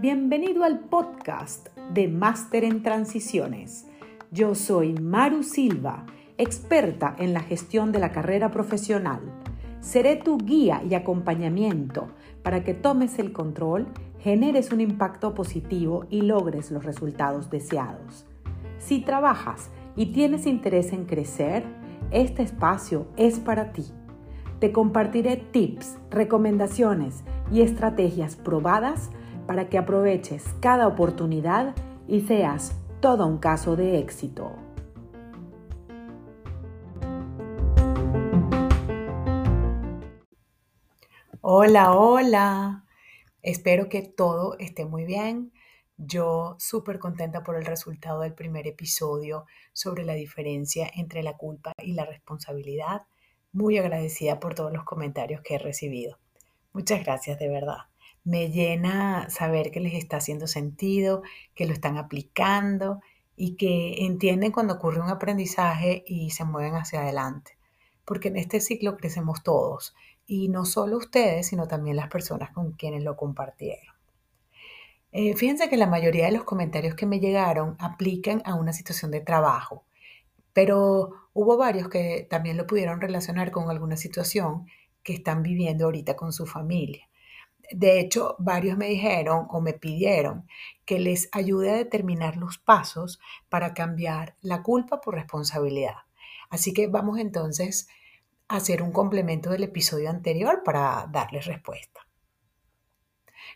Bienvenido al podcast de Máster en Transiciones. Yo soy Maru Silva, experta en la gestión de la carrera profesional. Seré tu guía y acompañamiento para que tomes el control, generes un impacto positivo y logres los resultados deseados. Si trabajas y tienes interés en crecer, este espacio es para ti. Te compartiré tips, recomendaciones y estrategias probadas para que aproveches cada oportunidad y seas todo un caso de éxito. Hola, hola. Espero que todo esté muy bien. Yo súper contenta por el resultado del primer episodio sobre la diferencia entre la culpa y la responsabilidad. Muy agradecida por todos los comentarios que he recibido. Muchas gracias de verdad. Me llena saber que les está haciendo sentido, que lo están aplicando y que entienden cuando ocurre un aprendizaje y se mueven hacia adelante. Porque en este ciclo crecemos todos y no solo ustedes, sino también las personas con quienes lo compartieron. Eh, fíjense que la mayoría de los comentarios que me llegaron aplican a una situación de trabajo, pero hubo varios que también lo pudieron relacionar con alguna situación que están viviendo ahorita con su familia. De hecho, varios me dijeron o me pidieron que les ayude a determinar los pasos para cambiar la culpa por responsabilidad. Así que vamos entonces a hacer un complemento del episodio anterior para darles respuesta.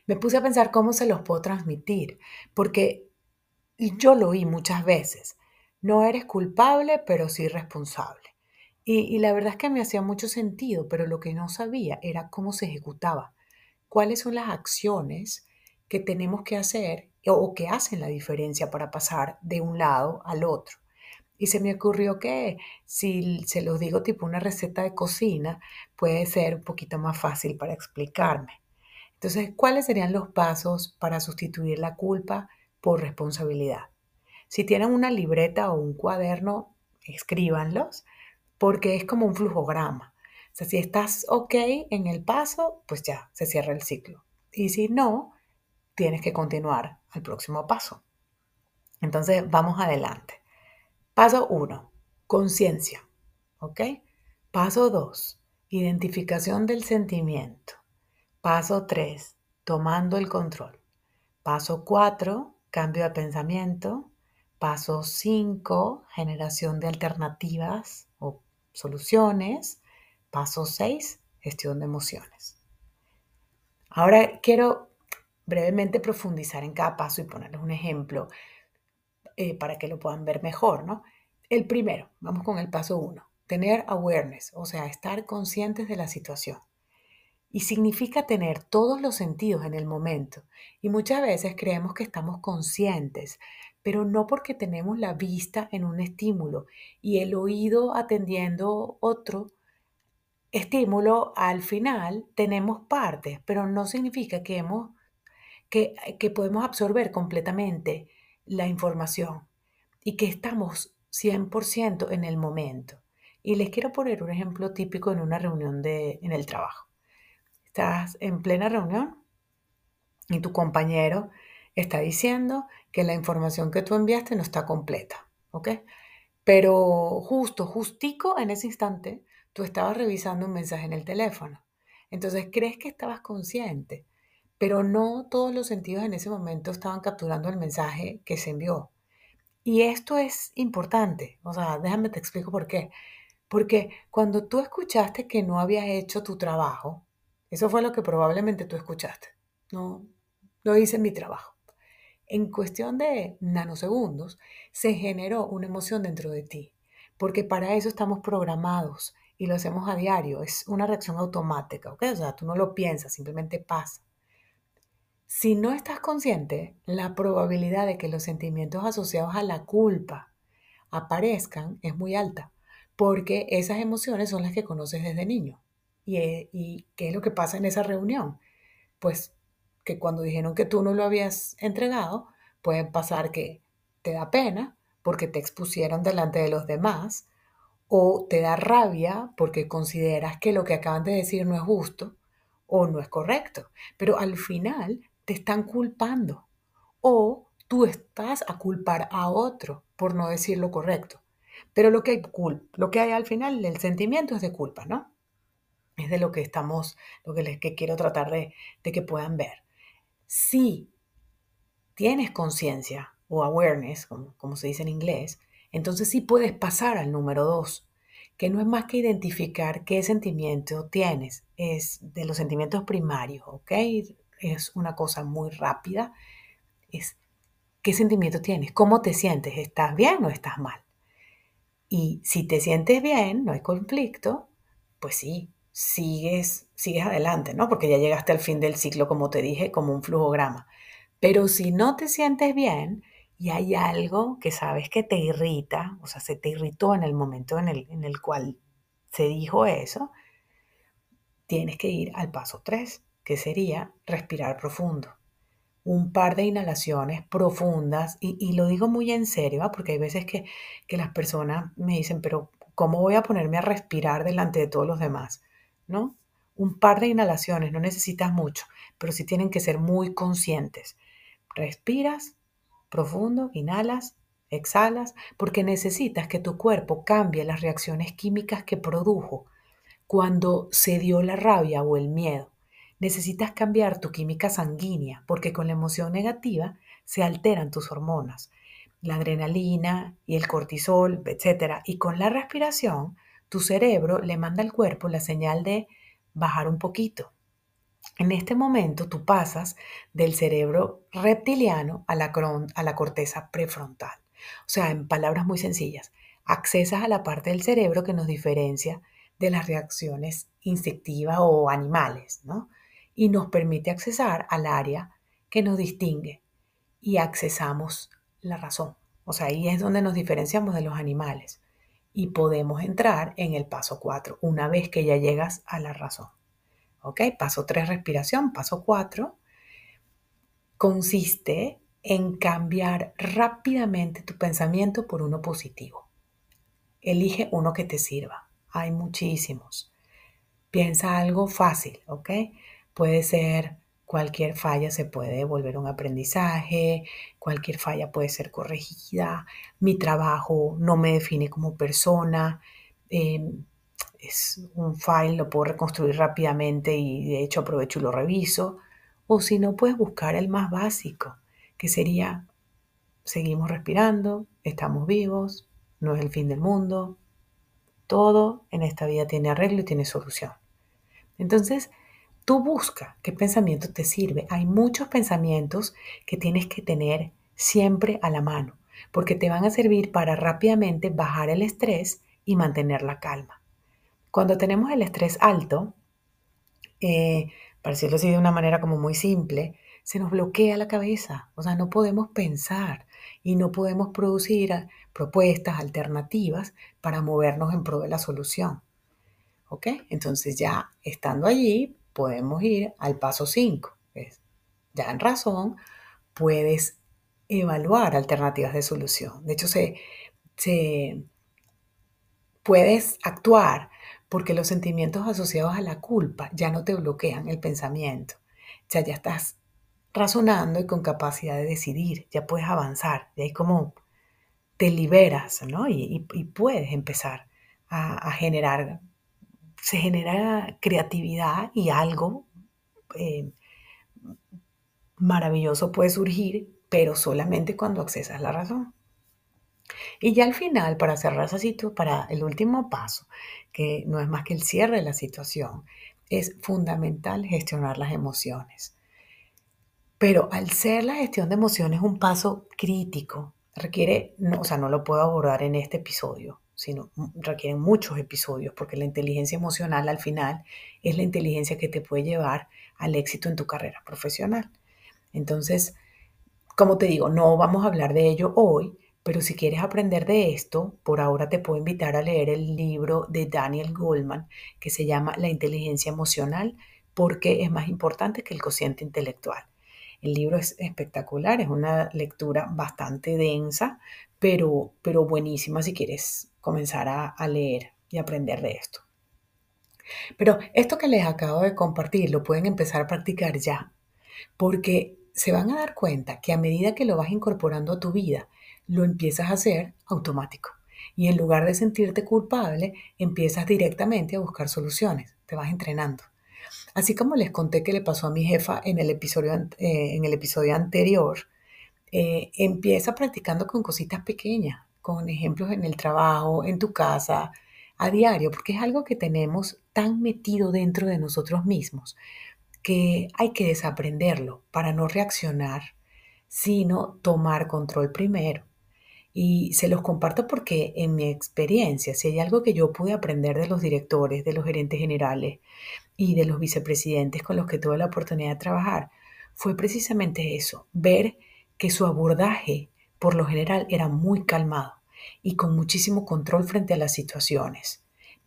Me puse a pensar cómo se los puedo transmitir, porque yo lo oí muchas veces. No eres culpable, pero sí responsable. Y, la verdad es que me hacía mucho sentido, pero lo que no sabía era cómo se ejecutaba cuáles son las acciones que tenemos que hacer o que hacen la diferencia para pasar de un lado al otro. Y se me ocurrió que si se los digo tipo una receta de cocina, puede ser un poquito más fácil para explicarme. Entonces, ¿cuáles serían los pasos para sustituir la culpa por responsabilidad? Si tienen una libreta o un cuaderno, escríbanlos, porque es como un flujograma sea, si estás ok en el paso, pues ya se cierra el ciclo. Y si no, tienes que continuar al próximo paso. Entonces, vamos adelante. Paso 1, conciencia. ¿Ok? Paso 2, identificación del sentimiento. Paso 3, tomando el control. Paso 4, cambio de pensamiento. Paso 5, generación de alternativas o soluciones. Paso 6, gestión de emociones. Ahora quiero brevemente profundizar en cada paso y ponerles un ejemplo eh, para que lo puedan ver mejor, ¿no? El primero, vamos con el paso 1, tener awareness, o sea, estar conscientes de la situación. Y significa tener todos los sentidos en el momento. Y muchas veces creemos que estamos conscientes, pero no porque tenemos la vista en un estímulo y el oído atendiendo otro estímulo, al final tenemos partes, pero no significa que, hemos, que, que podemos absorber completamente la información y que estamos 100% en el momento. Y les quiero poner un ejemplo típico en una reunión de, en el trabajo. Estás en plena reunión y tu compañero está diciendo que la información que tú enviaste no está completa, ¿ok? Pero justo, justico en ese instante, tú estabas revisando un mensaje en el teléfono. Entonces crees que estabas consciente, pero no todos los sentidos en ese momento estaban capturando el mensaje que se envió. Y esto es importante, o sea, déjame te explico por qué. Porque cuando tú escuchaste que no habías hecho tu trabajo, eso fue lo que probablemente tú escuchaste. No, no hice mi trabajo. En cuestión de nanosegundos, se generó una emoción dentro de ti, porque para eso estamos programados y lo hacemos a diario. Es una reacción automática, ¿ok? O sea, tú no lo piensas, simplemente pasa. Si no estás consciente, la probabilidad de que los sentimientos asociados a la culpa aparezcan es muy alta, porque esas emociones son las que conoces desde niño. ¿Y, eh, y qué es lo que pasa en esa reunión? Pues que cuando dijeron que tú no lo habías entregado, puede pasar que te da pena porque te expusieron delante de los demás o te da rabia porque consideras que lo que acaban de decir no es justo o no es correcto, pero al final te están culpando o tú estás a culpar a otro por no decir lo correcto. Pero lo que hay, lo que hay al final, el sentimiento es de culpa, ¿no? Es de lo que estamos, lo que les que quiero tratar de que puedan ver. Si tienes conciencia o awareness, como, se dice en inglés, entonces sí puedes pasar al número dos, que no es más que identificar qué sentimiento tienes. Es de los sentimientos primarios, ¿ok? Es una cosa muy rápida. Es qué sentimiento tienes, cómo te sientes, ¿estás bien o estás mal? Y si te sientes bien, no hay conflicto, pues sí, sigues, sigues adelante, ¿no? Porque ya llegaste al fin del ciclo, como te dije, como un flujograma. Pero si no te sientes bien y hay algo que sabes que te irrita, o sea, se te irritó en el momento en el, en el cual se dijo eso, tienes que ir al paso 3, que sería respirar profundo. Un par de inhalaciones profundas, y, lo digo muy en serio, ¿ah? porque hay veces que, que las personas me dicen, pero ¿cómo voy a ponerme a respirar delante de todos los demás? ¿No? Un par de inhalaciones, no necesitas mucho, pero sí tienen que ser muy conscientes. Respiras profundo, inhalas, exhalas, porque necesitas que tu cuerpo cambie las reacciones químicas que produjo cuando se dio la rabia o el miedo. Necesitas cambiar tu química sanguínea, porque con la emoción negativa se alteran tus hormonas, la adrenalina y el cortisol, etc. Y con la respiración, tu cerebro le manda al cuerpo la señal de bajar un poquito, en este momento tú pasas del cerebro reptiliano a la, corteza prefrontal. O sea, en palabras muy sencillas, accesas a la parte del cerebro que nos diferencia de las reacciones instintivas o animales, ¿no? Y nos permite accesar al área que nos distingue y accesamos la razón. O sea, ahí es donde nos diferenciamos de los animales y podemos entrar en el paso 4 una vez que ya llegas a la razón. ¿Ok? Paso 3, respiración. Paso 4 consiste en cambiar rápidamente tu pensamiento por uno positivo. Elige uno que te sirva. Hay muchísimos. Piensa algo fácil, ¿ok? Puede ser cualquier falla se puede volver un aprendizaje, cualquier falla puede ser corregida, mi trabajo no me define como persona, em, es un file, lo puedo reconstruir rápidamente y de hecho aprovecho y lo reviso. O si no, puedes buscar el más básico, que sería, seguimos respirando, estamos vivos, no es el fin del mundo, todo en esta vida tiene arreglo y tiene solución. Entonces, tú busca qué pensamiento te sirve. Hay muchos pensamientos que tienes que tener siempre a la mano, porque te van a servir para rápidamente bajar el estrés y mantener la calma. Cuando tenemos el estrés alto, eh, para decirlo así de una manera como muy simple, se nos bloquea la cabeza, o sea, no podemos pensar y no podemos producir propuestas alternativas para movernos en pro de la solución. ¿Ok? Entonces ya estando allí, podemos ir al paso 5. Ya en razón, puedes evaluar alternativas de solución. De hecho, se, se puedes actuar porque los sentimientos asociados a la culpa ya no te bloquean el pensamiento. Ya, ya estás razonando y con capacidad de decidir, ya puedes avanzar, y ahí como te liberas, ¿no? Y, puedes empezar a, generar, se genera creatividad y algo eh, maravilloso puede surgir, pero solamente cuando accesas la razón. Y ya al final, para cerrar esa situación, para el último paso, que no es más que el cierre de la situación, es fundamental gestionar las emociones. Pero al ser la gestión de emociones un paso crítico, requiere, no, o sea, no lo puedo abordar en este episodio, sino requiere muchos episodios, porque la inteligencia emocional al final es la inteligencia que te puede llevar al éxito en tu carrera profesional. Entonces, como te digo, no vamos a hablar de ello hoy, pero si quieres aprender de esto, por ahora te puedo invitar a leer el libro de Daniel Goldman que se llama La inteligencia emocional, porque es más importante que el cociente intelectual. El libro es espectacular, es una lectura bastante densa, pero, pero buenísima si quieres comenzar a, leer y aprender de esto. Pero esto que les acabo de compartir lo pueden empezar a practicar ya, porque se van a dar cuenta que a medida que lo vas incorporando a tu vida, lo empiezas a hacer automático. Y en lugar de sentirte culpable, empiezas directamente a buscar soluciones, te vas entrenando. Así como les conté que le pasó a mi jefa en el episodio, eh, en el episodio anterior, eh, empieza practicando con cositas pequeñas, con ejemplos en el trabajo, en tu casa, a diario, porque es algo que tenemos tan metido dentro de nosotros mismos que hay que desaprenderlo para no reaccionar, sino tomar control primero. Y se los comparto porque en mi experiencia, si hay algo que yo pude aprender de los directores, de los gerentes generales y de los vicepresidentes con los que tuve la oportunidad de trabajar, fue precisamente eso, ver que su abordaje por lo general era muy calmado y con muchísimo control frente a las situaciones.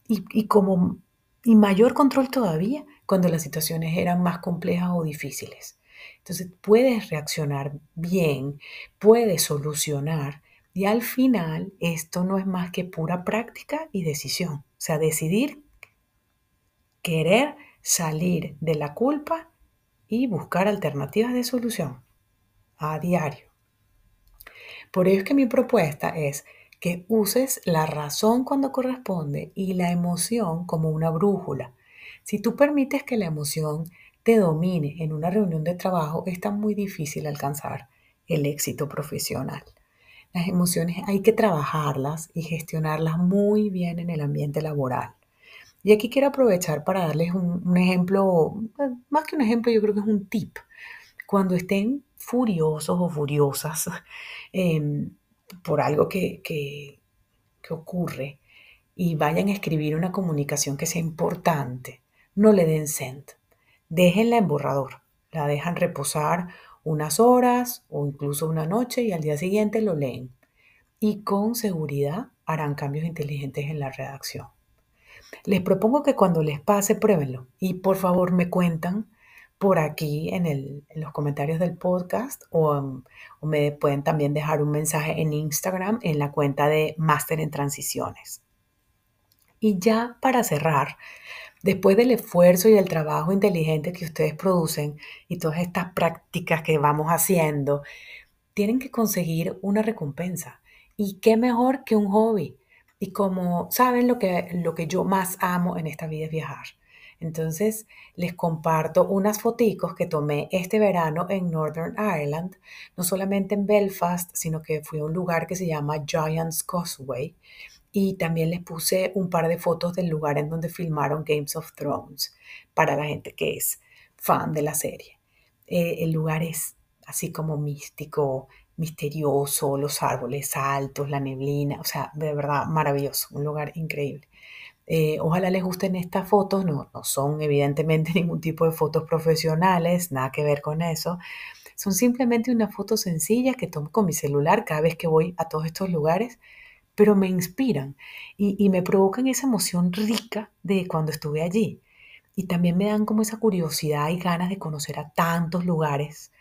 Y, como, y mayor control todavía cuando las situaciones eran más complejas o difíciles. Entonces puedes reaccionar bien, puedes solucionar y al final esto no es más que pura práctica y decisión. O sea, decidir, querer salir de la culpa y buscar alternativas de solución a diario. Por ello es que mi propuesta es que uses la razón cuando corresponde y la emoción como una brújula. Si tú permites que la emoción te domine en una reunión de trabajo, está muy difícil alcanzar el éxito profesional. Las emociones hay que trabajarlas y gestionarlas muy bien en el ambiente laboral. Y aquí quiero aprovechar para darles un, ejemplo, más que un ejemplo, yo creo que es un tip. Cuando estén furiosos o furiosas, em, por algo que, que, ocurre y vayan a escribir una comunicación que sea importante, no le den send. Déjenla en borrador. La dejan reposar unas horas o incluso una noche y al día siguiente lo leen. Y con seguridad harán cambios inteligentes en la redacción. Les propongo que cuando les pase, pruébenlo. Y por favor me cuentan por aquí en, los comentarios del podcast o, me pueden también dejar un mensaje en Instagram en la cuenta de Máster en Transiciones. Y ya para cerrar, después del esfuerzo y el trabajo inteligente que ustedes producen y todas estas prácticas que vamos haciendo, tienen que conseguir una recompensa. ¿Y qué mejor que un hobby? Y como saben lo que, lo que yo más amo en esta vida es viajar. Entonces les comparto unas foticos que tomé este verano en Northern Ireland, no solamente en Belfast, sino que fui a un lugar que se llama Giant's Causeway y también les puse un par de fotos del lugar en donde filmaron Games of Thrones para la gente que es fan de la serie. Eh, el lugar es así como místico, misterioso, los árboles altos, la neblina, o sea, de verdad maravilloso, un lugar increíble. Eh, ojalá les gusten estas fotos, no, no son evidentemente ningún tipo de fotos profesionales, nada que ver con eso. Son simplemente una foto sencilla que tomo con mi celular cada vez que voy a todos estos lugares, pero me inspiran y, y me provocan esa emoción rica de cuando estuve allí. Y también me dan como esa curiosidad y ganas de conocer a tantos lugares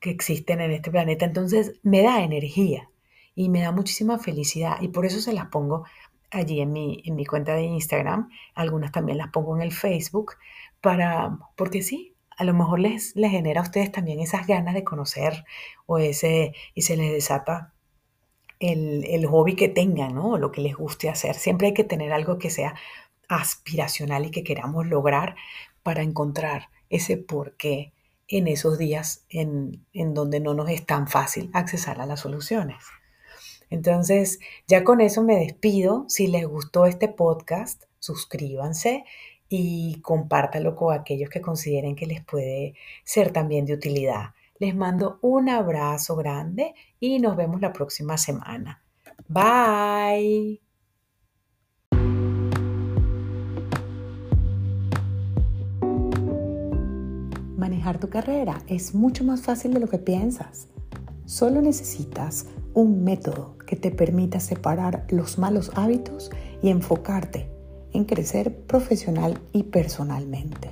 que existen en este planeta. Entonces me da energía y me da muchísima felicidad y por eso se las pongo allí en mi, en mi cuenta de Instagram, algunas también las pongo en el Facebook, para, porque sí, a lo mejor les, les genera a ustedes también esas ganas de conocer o ese, y se les desata el, el hobby que tengan, ¿no? O lo que les guste hacer. Siempre hay que tener algo que sea aspiracional y que queramos lograr para encontrar ese porqué en esos días en, en donde no nos es tan fácil accesar a las soluciones. Entonces, ya con eso me despido. Si les gustó este podcast, suscríbanse y compártalo con aquellos que consideren que les puede ser también de utilidad. Les mando un abrazo grande y nos vemos la próxima semana. Bye. Manejar tu carrera es mucho más fácil de lo que piensas. Solo necesitas un método que te permita separar los malos hábitos y enfocarte en crecer profesional y personalmente.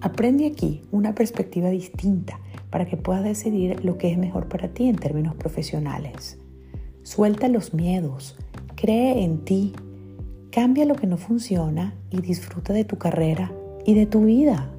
Aprende aquí una perspectiva distinta para que puedas decidir lo que es mejor para ti en términos profesionales. Suelta los miedos, Cree en ti. Cambia lo que no funciona y disfruta de tu carrera y de tu vida.